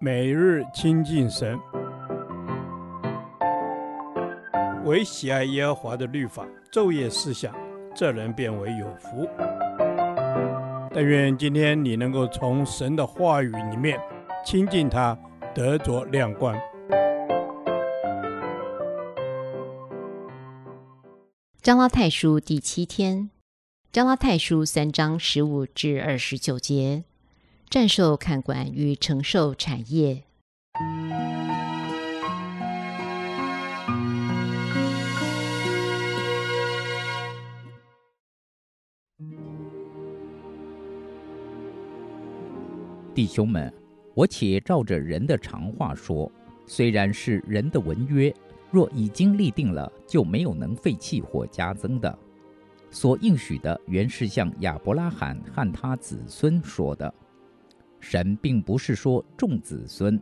每日亲近神，唯喜爱耶和华的律法，昼夜思想，这人便为有福。但愿今天你能够从神的话语里面亲近他，得着亮光。加拉太书第七天，加拉太书三章十五至二十九节。暂受看管与承受产业。弟兄们，我且照着人的常话说：虽然是人的文约，若已经立定了，就没有能废弃或加增的。所应许的，原是向亚伯拉罕和他子孙说的。神并不是说众子孙，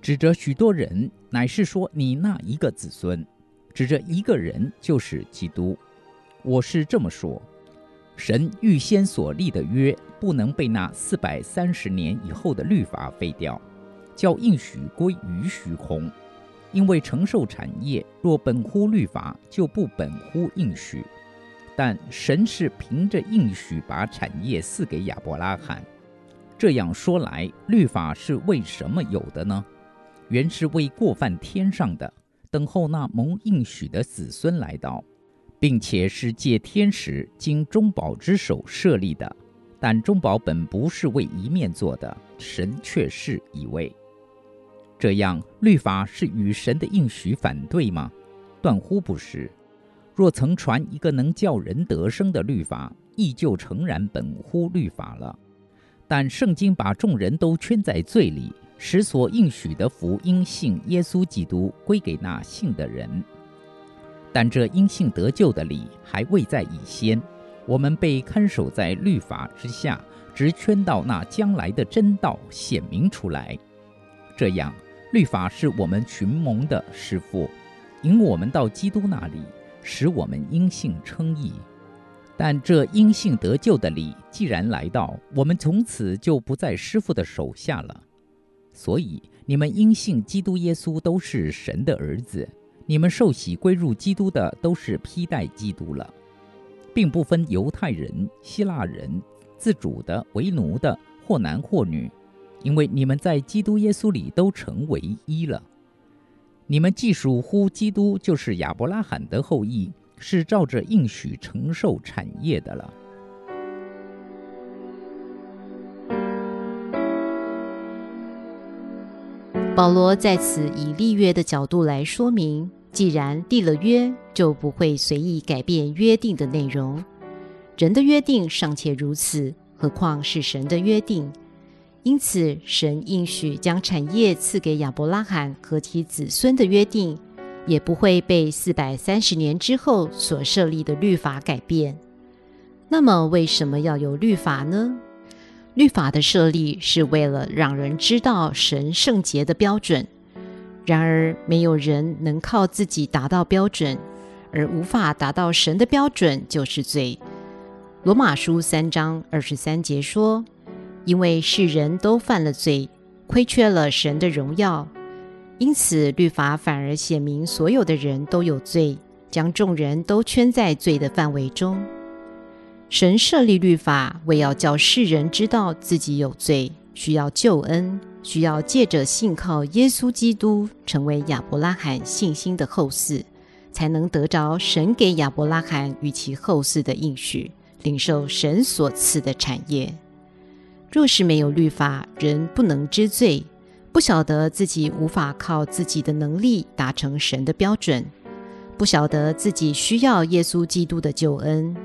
指着许多人，乃是说你那一个子孙，指着一个人，就是基督。我是这么说：神预先所立的约，不能被那四百三十年以后的律法废掉，叫应许归于虚空。因为承受产业若本乎律法，就不本乎应许。但神是凭着应许把产业赐给亚伯拉罕。这样说来，律法是为什么有的呢？原是为过犯天上的，等候那蒙应许的子孙来到，并且是借天使经中保之手设立的。但中保本不是为一面做的，神却是一位。这样，律法是与神的应许反对吗？断乎不是。若曾传一个能叫人得生的律法，亦就诚然本乎律法了。但圣经把众人都圈在罪里，使所应许的福因信耶稣基督归给那信的人。但这因信得救的理还未在以先，我们被看守在律法之下，直圈到那将来的真道显明出来。这样，律法是我们群蒙的师傅，引我们到基督那里，使我们因信称义。但这因信得救的理既然来到，我们从此就不在师傅的手下了。所以你们因信基督耶稣都是神的儿子，你们受洗归入基督的都是披戴基督了，并不分犹太人、希腊人、自主的、为奴的，或男或女，因为你们在基督耶稣里都成为一了。你们既属乎基督，就是亚伯拉罕的后裔。是照着应许承受产业的了。保罗在此以立约的角度来说明，既然立了约，就不会随意改变约定的内容。人的约定尚且如此，何况是神的约定？因此，神应许将产业赐给亚伯拉罕和其子孙的约定。也不会被四百三十年之后所设立的律法改变。那么，为什么要有律法呢？律法的设立是为了让人知道神圣洁的标准。然而，没有人能靠自己达到标准，而无法达到神的标准就是罪。罗马书三章二十三节说：“因为世人都犯了罪，亏缺了神的荣耀。”因此，律法反而写明所有的人都有罪，将众人都圈在罪的范围中。神设立律法，为要叫世人知道自己有罪，需要救恩，需要借着信靠耶稣基督，成为亚伯拉罕信心的后嗣，才能得着神给亚伯拉罕与其后嗣的应许，领受神所赐的产业。若是没有律法，人不能知罪。不晓得自己无法靠自己的能力达成神的标准，不晓得自己需要耶稣基督的救恩，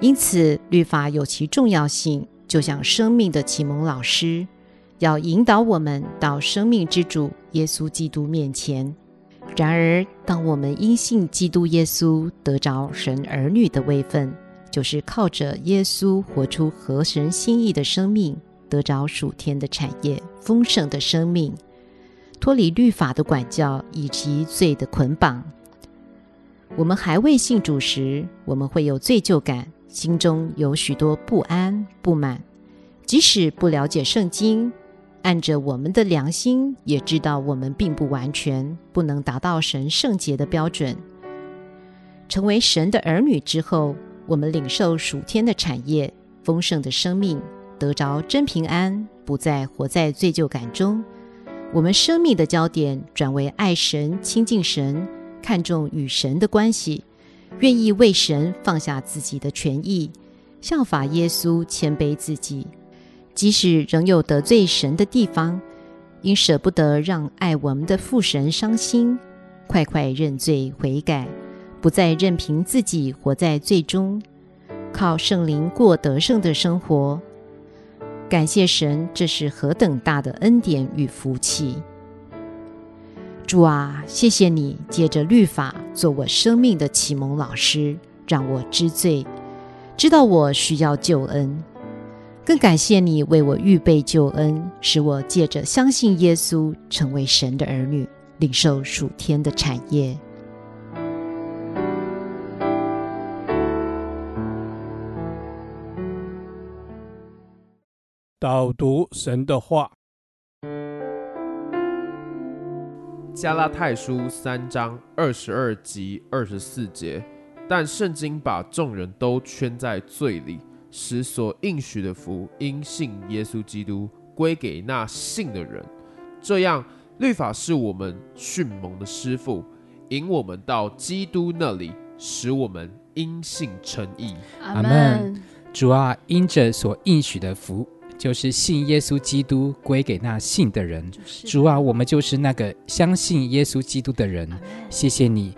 因此律法有其重要性，就像生命的启蒙老师，要引导我们到生命之主耶稣基督面前。然而，当我们因信基督耶稣得着神儿女的位分，就是靠着耶稣活出合神心意的生命。得着属天的产业，丰盛的生命，脱离律法的管教以及罪的捆绑。我们还未信主时，我们会有罪疚感，心中有许多不安、不满。即使不了解圣经，按着我们的良心，也知道我们并不完全，不能达到神圣洁的标准。成为神的儿女之后，我们领受属天的产业，丰盛的生命，得着真平安，不再活在罪疚感中。我们生命的焦点转为爱神、亲近神，看重与神的关系，愿意为神放下自己的权益，效法耶稣谦卑自己，即使仍有得罪神的地方，因舍不得让爱我们的父神伤心，快快认罪悔改，不再任凭自己活在罪中，靠圣灵过得胜的生活。感谢神，这是何等大的恩典与福气！主啊，谢谢你借着律法做我生命的启蒙老师，让我知罪，知道我需要救恩。更感谢你为我预备救恩，使我借着相信耶稣，成为神的儿女，领受属天的产业。导读神的话，加拉太书三章二十二及二十四节，但圣经把众人都圈在罪里，使所应许的福因信耶稣基督归给那信的人。这样，律法是我们训蒙的师傅，引我们到基督那里，使我们因信称义。阿门。主啊，因着所应许的福。就是信耶稣基督归给那信的人，主啊，我们就是那个相信耶稣基督的人。谢谢你，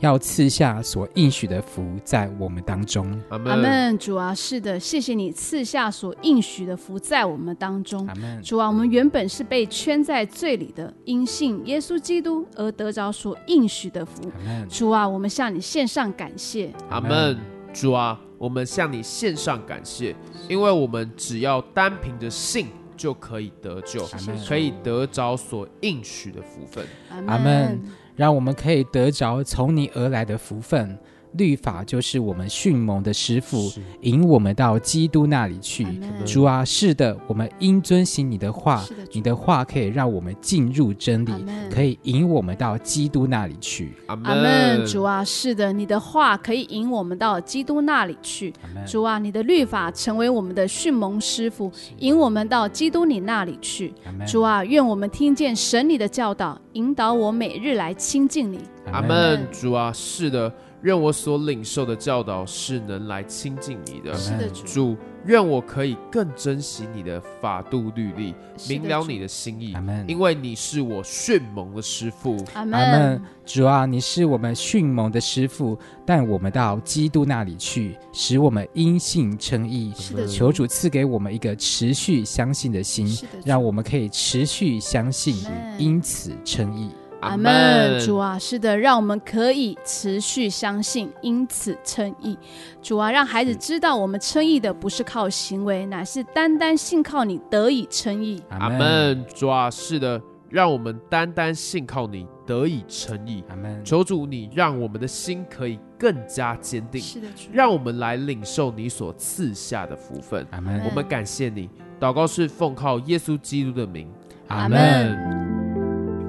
要赐下所应许的福在我们当中。阿门。主啊，是的，谢谢你赐下所应许的福在我们当中。阿门。主啊，我们原本是被圈在罪里的，因信耶稣基督而得着所应许的福。阿门。主啊，我们向你献上感谢。阿门。主啊。我们向你献上感谢，因为我们只要单凭着信就可以得救，可以得着所应许的福分。阿门。让我们可以得着从你而来的福分。律法就是我们训蒙的师傅，引我们到基督那里去。主啊，是的，我们应遵行你的话。你的话可以让我们进入真理，可以引我们到基督那里去。阿门。主啊，是的，你的话可以引我们到基督那里去。主啊，你的律法成为我们的训蒙师傅，引我们到基督你那里去。主啊，愿我们听见神你的教导，引导我每日来亲近你。阿门。主啊，是的。愿我所领受的教导是能来亲近你的。是的，主，愿我可以更珍惜你的法度律例，明了你的心意。因为你是我迅猛的师傅。阿门。主啊，你是我们迅猛的师傅，但我们到基督那里去，使我们因信称义。是的，求主赐给我们一个持续相信的心，让我们可以持续相信，因此称义。阿门，主啊，是的，让我们可以持续相信，因此称义。主啊，让孩子知道，我们称义的不是靠行为，乃是单单信靠你得以称义。阿门，主啊，是的，让我们单单信靠你得以称义。阿门，求主你让我们的心可以更加坚定，是的，主，让我们来领受你所赐下的福分。阿门，我们感谢你，祷告是奉靠耶稣基督的名。阿门。